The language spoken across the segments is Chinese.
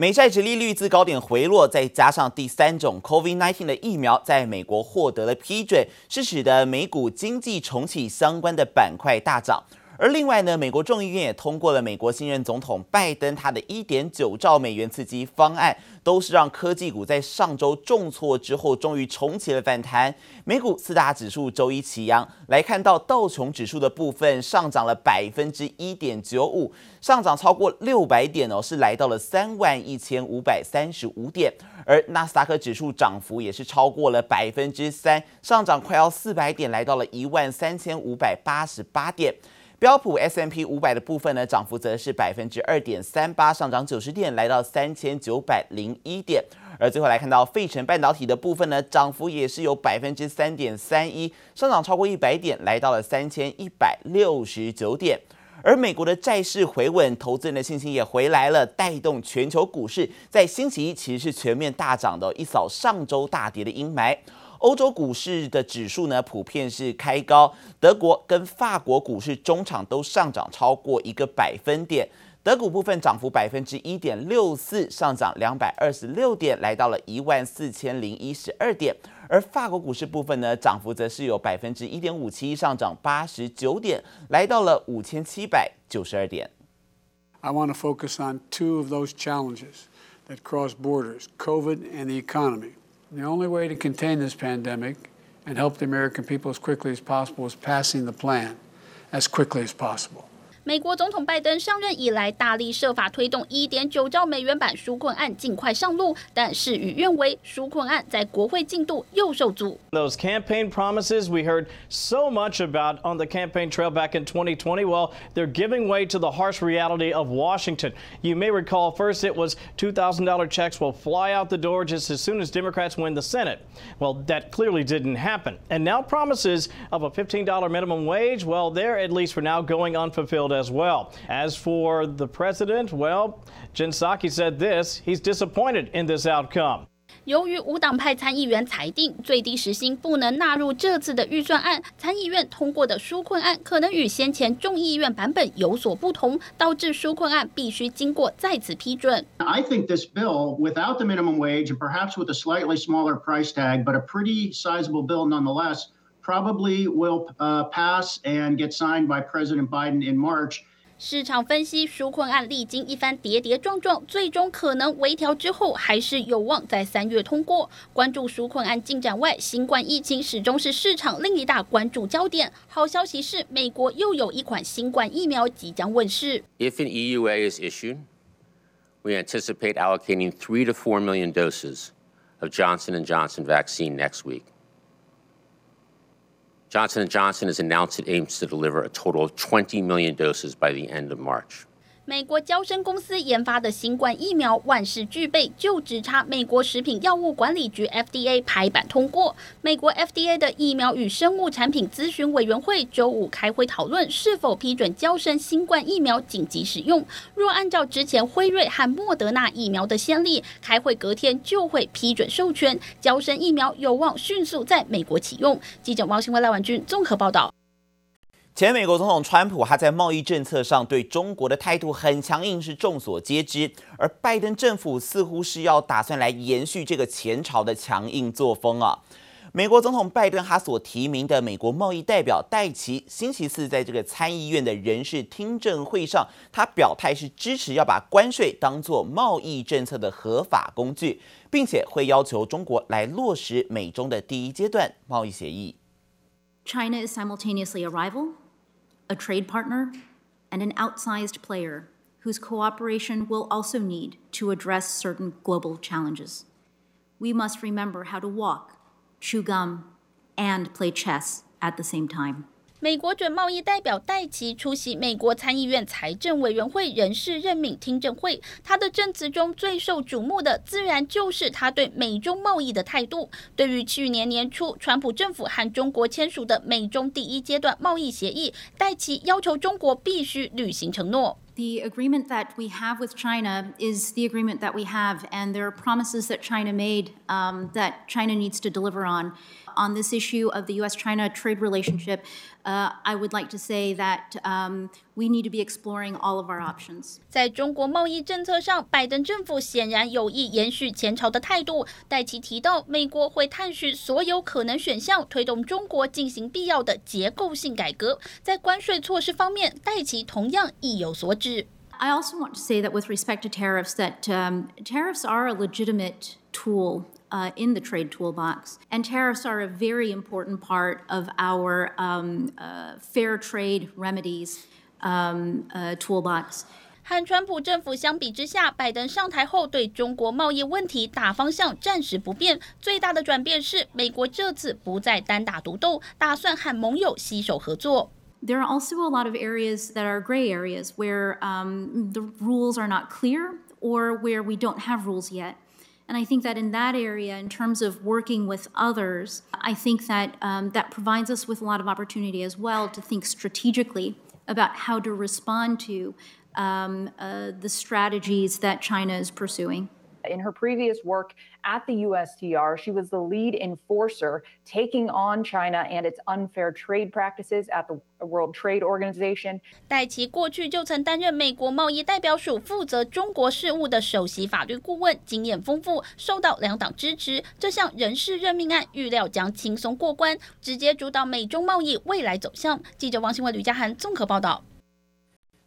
美债值利率自高点回落，再加上第三种 COVID-19 的疫苗在美国获得了批准，是使得美股经济重启相关的板块大涨。而另外呢，美国众议院也通过了美国新任总统拜登他的一点九兆美元刺激方案，都是让科技股在上周重挫之后，终于重启了反弹。美股四大指数周一齐扬，来看到道琼指数的部分上涨了百分之一点九五，上涨超过六百点哦，是来到了三万一千五百三十五点。而纳斯达克指数涨幅也是超过了百分之三，上涨快要四百点，来到了一万三千五百八十八点。标普 S M P 五百的部分呢，涨幅则是百分之二点三八，上涨九十点，来到三千九百零一点。而最后来看到费城半导体的部分呢，涨幅也是有百分之三点三一，上涨超过一百点，来到了三千一百六十九点。而美国的债市回稳，投资人的信心也回来了，带动全球股市在星期一其实是全面大涨的，一扫上周大跌的阴霾。欧洲股市的指数呢，普遍是开高。德国跟法国股市中场都上涨超过一个百分点。德股部分涨幅百分之一点六四，上涨两百二十六点，来到了一万四千零一十二点。而法国股市部分呢，涨幅则是有百分之一点五七，上涨八十九点，来到了五千七百九十二点。I want to focus on two of those challenges that cross borders, COVID and the economy. The only way to contain this pandemic and help the American people as quickly as possible is passing the plan as quickly as possible. 美国总统拜登上任以来，大力设法推动一点九兆美元版纾困案尽快上路，但事与愿违，纾困案在国会进度又受阻。Those campaign promises we heard so much about on the campaign trail back in 2020, well, they're giving way to the harsh reality of Washington. You may recall first it was $2,000 checks will fly out the door just as soon as Democrats win the Senate. Well, that clearly didn't happen. And now promises of a $15 minimum wage, well, they're at least for now going unfulfilled as well. As for the president, well, Jen Psaki said this, he's disappointed in this outcome. 由于无党派参议员裁定最低时薪不能纳入这次的预算案，参议院通过的纾困案可能与先前众议院版本有所不同，导致纾困案必须经过再次批准。I think this bill, without the minimum wage and perhaps with a slightly smaller price tag, but a pretty sizable bill nonetheless. Probably will pass and get signed by President Biden in March. 市场分析，纾困案历经一番跌跌撞撞，最终可能微调之后，还是有望在三月通过。关注纾困案进展外，新冠疫情始终是市场另一大关注焦点。好消息是，美国又有一款新冠疫苗即将问世。If an EUA is issued, we anticipate allocating three to four million doses of Johnson and Johnson vaccine next week. Johnson & Johnson has announced it aims to deliver a total of 20 million doses by the end of March. 美国交生公司研发的新冠疫苗万事俱备，就只差美国食品药物管理局 FDA 拍板通过。美国 FDA 的疫苗与生物产品咨询委员会周五开会讨论是否批准交生新冠疫苗紧急使用。若按照之前辉瑞和莫德纳疫苗的先例，开会隔天就会批准授权交生疫苗，有望迅速在美国启用。记者王新辉、赖婉君综合报道。前美国总统川普，他在贸易政策上对中国的态度很强硬，是众所皆知。而拜登政府似乎是要打算来延续这个前朝的强硬作风啊。美国总统拜登他所提名的美国贸易代表戴琪，星期四在这个参议院的人事听证会上，他表态是支持要把关税当作贸易政策的合法工具，并且会要求中国来落实美中的第一阶段贸易协议。China is simultaneously a rival. A trade partner, and an outsized player whose cooperation will also need to address certain global challenges. We must remember how to walk, chew gum, and play chess at the same time. 美国准贸易代表戴奇出席美国参议院财政委员会人事任命听证会，他的证词中最受瞩目的，自然就是他对美中贸易的态度。对于去年年初川普政府和中国签署的美中第一阶段贸易协议，戴奇要求中国必须履行承诺。The agreement that we have with China is the agreement that we have, and there are promises that China made um, that China needs to deliver on. On this issue of the U.S.-China trade relationship, uh, I would like to say that um, we need to be exploring all of our options. 在中国贸易政策上，拜登政府显然有意延续前朝的态度。戴琪提到，美国会探寻所有可能选项，推动中国进行必要的结构性改革。在关税措施方面，戴琪同样意有所指。I also want to say that with respect to tariffs, that um, tariffs are a legitimate tool uh, in the trade toolbox, and tariffs are a very important part of our um, uh, fair trade remedies um, uh, toolbox. 和川普政府相比之下，拜登上台后对中国贸易问题大方向暂时不变。最大的转变是，美国这次不再单打独斗，打算和盟友携手合作。There are also a lot of areas that are gray areas where um, the rules are not clear or where we don't have rules yet. And I think that in that area, in terms of working with others, I think that um, that provides us with a lot of opportunity as well to think strategically about how to respond to um, uh, the strategies that China is pursuing. In her previous work at the USTR, she was the lead enforcer taking on China and its unfair trade practices at the World Trade Organization. 戴琪过去就曾担任美国贸易代表署负责中国事务的首席法律顾问，经验丰富，受到两党支持。这项人事任命案预料将轻松过关，直接主导美中贸易未来走向。记者王新伟、吕家涵综合报道。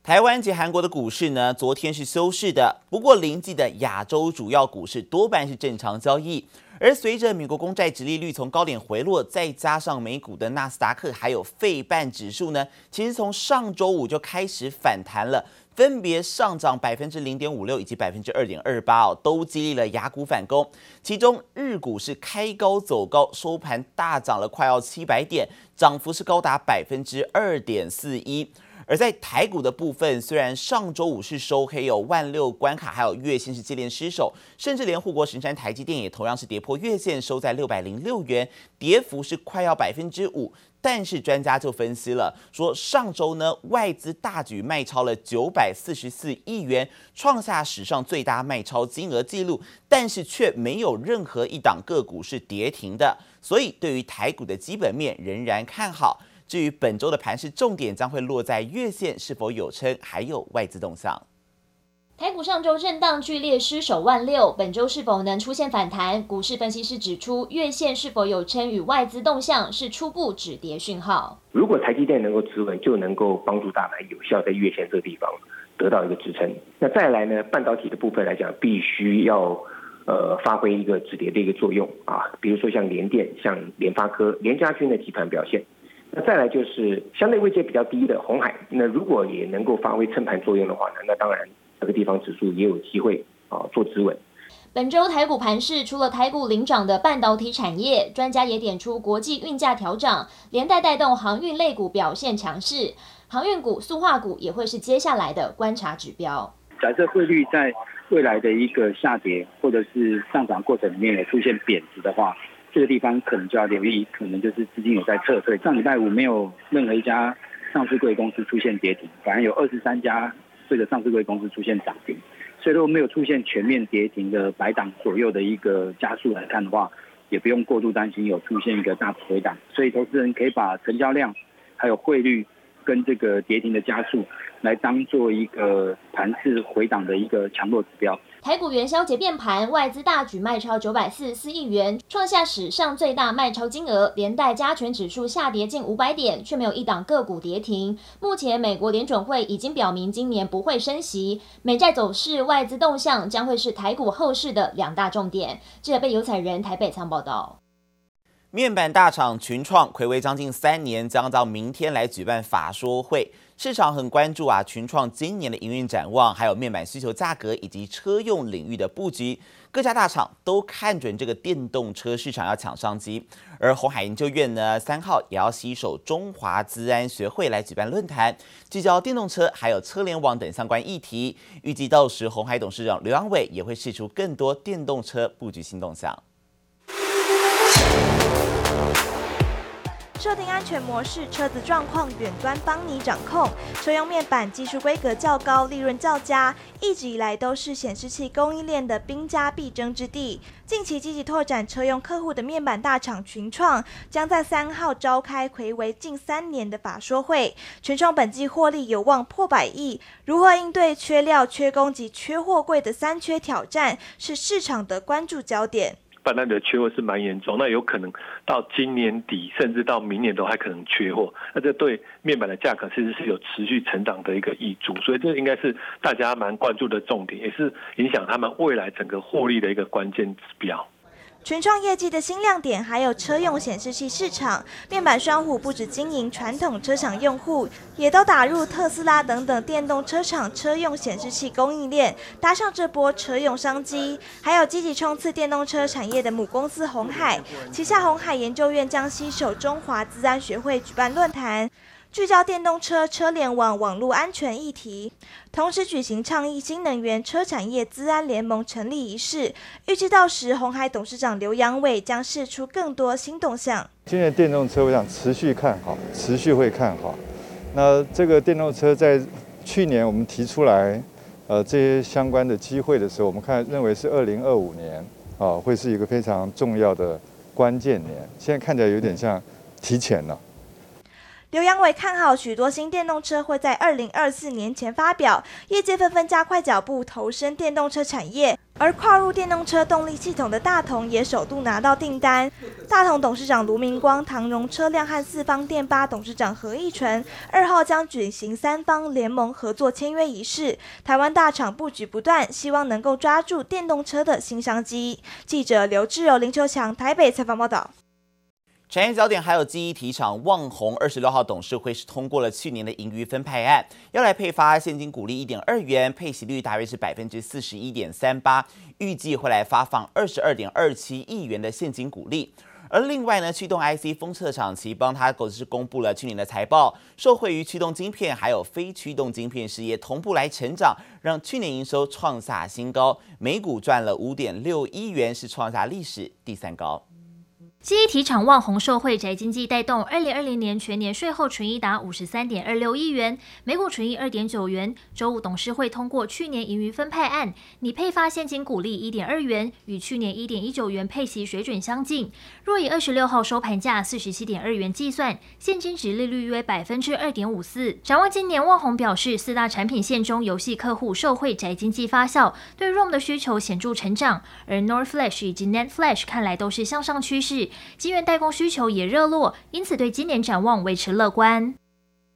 台湾及韩国的股市呢，昨天是休市的。不过，临近的亚洲主要股市多半是正常交易。而随着美国公债殖利率从高点回落，再加上美股的纳斯达克还有费半指数呢，其实从上周五就开始反弹了，分别上涨百分之零点五六以及百分之二点二八哦，都激励了雅股反攻。其中日股是开高走高，收盘大涨了快要七百点，涨幅是高达百分之二点四一。而在台股的部分，虽然上周五是收黑，有万六关卡，还有月线是接连失守，甚至连护国神山台积电也同样是跌破月线，收在六百零六元，跌幅是快要百分之五。但是专家就分析了，说上周呢外资大举卖超了九百四十四亿元，创下史上最大卖超金额记录，但是却没有任何一档个股是跌停的，所以对于台股的基本面仍然看好。至于本周的盘市重点将会落在月线是否有撑，还有外资动向。台股上周震荡剧烈，失守万六，本周是否能出现反弹？股市分析师指出，月线是否有撑与外资动向是初步止跌讯号。如果台积电能够止稳，就能够帮助大盘有效在月线这个地方得到一个支撑。那再来呢，半导体的部分来讲，必须要呃发挥一个止跌的一个作用啊，比如说像联电、像联发科、联家军的集团表现。那再来就是相对位阶比较低的红海，那如果也能够发挥撑盘作用的话呢，那当然这个地方指数也有机会啊做止稳。本周台股盘市，除了台股领涨的半导体产业，专家也点出国际运价调涨，连带带动航运类股表现强势，航运股、塑化股也会是接下来的观察指标。假设汇率在未来的一个下跌或者是上涨过程里面也出现贬值的话。这个地方可能就要留意，可能就是资金有在撤退。上礼拜五没有任何一家上市柜公司出现跌停，反而有二十三家这个上市柜公司出现涨停。所以如果没有出现全面跌停的百档左右的一个加速来看的话，也不用过度担心有出现一个大幅回档。所以投资人可以把成交量还有汇率跟这个跌停的加速来当做一个盘势回档的一个强弱指标。台股元宵节变盘，外资大举卖超九百四十四亿元，创下史上最大卖超金额，连带加权指数下跌近五百点，却没有一档个股跌停。目前美国联准会已经表明今年不会升息，美债走势、外资动向将会是台股后市的两大重点。记者被有彩人台北仓报道。面板大厂群创睽违将近三年，将到明天来举办法说会。市场很关注啊，群创今年的营运展望，还有面板需求价格以及车用领域的布局，各家大厂都看准这个电动车市场要抢商机。而鸿海研究院呢，三号也要携手中华资安学会来举办论坛，聚焦电动车还有车联网等相关议题。预计到时鸿海董事长刘阳伟也会释出更多电动车布局新动向。设定安全模式，车子状况远端帮你掌控。车用面板技术规格较高，利润较佳，一直以来都是显示器供应链的兵家必争之地。近期积极拓展车用客户的面板大厂群创，将在三号召开睽违近三年的法说会。群创本季获利有望破百亿，如何应对缺料、缺工及缺货柜的三缺挑战，是市场的关注焦点。半导体的缺货是蛮严重，那有可能到今年底，甚至到明年都还可能缺货。那这对面板的价格其实是有持续成长的一个益处，所以这应该是大家蛮关注的重点，也是影响他们未来整个获利的一个关键指标。群创业绩的新亮点还有车用显示器市场，面板双虎不止经营传统车厂用户，也都打入特斯拉等等电动车厂车用显示器供应链，搭上这波车用商机。还有积极冲刺电动车产业的母公司红海，旗下红海研究院将携手中华资安学会举办论坛。聚焦电动车车联网网络安全议题，同时举行倡议新能源车产业资安联盟成立仪式。预计到时，鸿海董事长刘扬伟将释出更多新动向。今年电动车，我想持续看好，持续会看好。那这个电动车在去年我们提出来，呃，这些相关的机会的时候，我们看认为是二零二五年啊，会是一个非常重要的关键年。现在看起来有点像提前了。刘扬伟看好许多新电动车会在二零二四年前发表，业界纷纷加快脚步投身电动车产业。而跨入电动车动力系统的大同也首度拿到订单。大同董事长卢明光、唐荣车辆和四方电巴董事长何义纯二号将举行三方联盟合作签约仪式。台湾大厂布局不断，希望能够抓住电动车的新商机。记者刘志柔、林秋强台北采访报道。产业焦点还有记忆体厂旺宏二十六号董事会是通过了去年的盈余分派案，要来配发现金股利一点二元，配息率大约是百分之四十一点三八，预计会来发放二十二点二七亿元的现金股利。而另外呢，驱动 IC 封测厂其帮它狗是公布了去年的财报，受惠于驱动晶片还有非驱动晶片事业同步来成长，让去年营收创下新高，每股赚了五点六一元，是创下历史第三高。记忆体厂旺宏受惠宅经济带动，二零二零年全年税后纯益达五十三点二六亿元，每股纯益二点九元。周五董事会通过去年盈余分派案，拟配发现金股利一点二元，与去年一点一九元配息水准相近。若以二十六号收盘价四十七点二元计算，现金殖利率约百分之二点五四。展望今年，旺宏表示，四大产品线中，游戏客户受惠宅经济发酵，对 ROM 的需求显著成长，而 NOR Flash 以及 Net Flash 看来都是向上趋势。晶圆代工需求也热络，因此对今年展望维持乐观。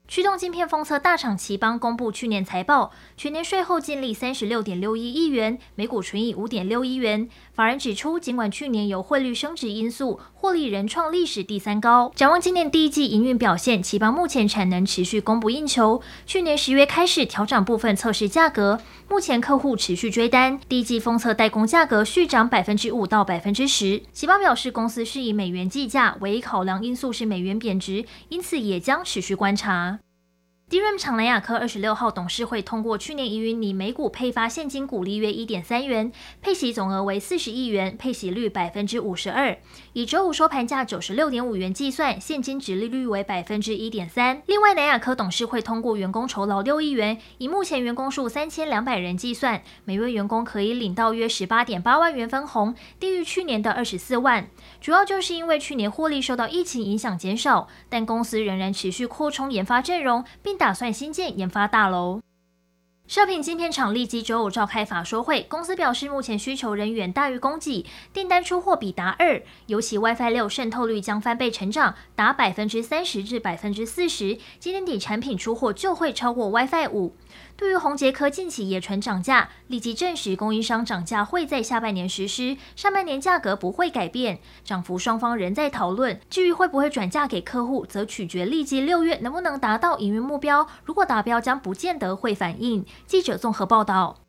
驱动晶片封测大厂奇邦公布去年财报，全年税后净利三十六点六一亿元，每股纯益五点六一元。法人指出，尽管去年有汇率升值因素，获利仍创历史第三高。展望今年第一季营运表现，奇邦目前产能持续供不应求。去年十月开始调整部分测试价格，目前客户持续追单。第一季封测代工价格续涨百分之五到百分之十。奇邦表示，公司是以美元计价，唯一考量因素是美元贬值，因此也将持续观察。DRAM 厂南亚科二十六号董事会通过去年盈余拟每股配发现金股利约一点三元，配息总额为四十亿元，配息率百分之五十二。以周五收盘价九十六点五元计算，现金值利率为百分之一点三。另外，南亚科董事会通过员工酬劳六亿元，以目前员工数三千两百人计算，每位员工可以领到约十八点八万元分红，低于去年的二十四万。主要就是因为去年获利受到疫情影响减少，但公司仍然持续扩充研发阵容，并打算新建研发大楼。射频晶片厂立即周五召开法说会，公司表示目前需求仍远大于供给，订单出货比达二，尤其 WiFi 六渗透率将翻倍成长，达百分之三十至百分之四十，今年底产品出货就会超过 WiFi 五。对于宏捷科近期也传涨价，立即证实供应商涨价会在下半年实施，上半年价格不会改变，涨幅双方仍在讨论。至于会不会转嫁给客户，则取决立即六月能不能达到营运目标。如果达标，将不见得会反映。记者综合报道。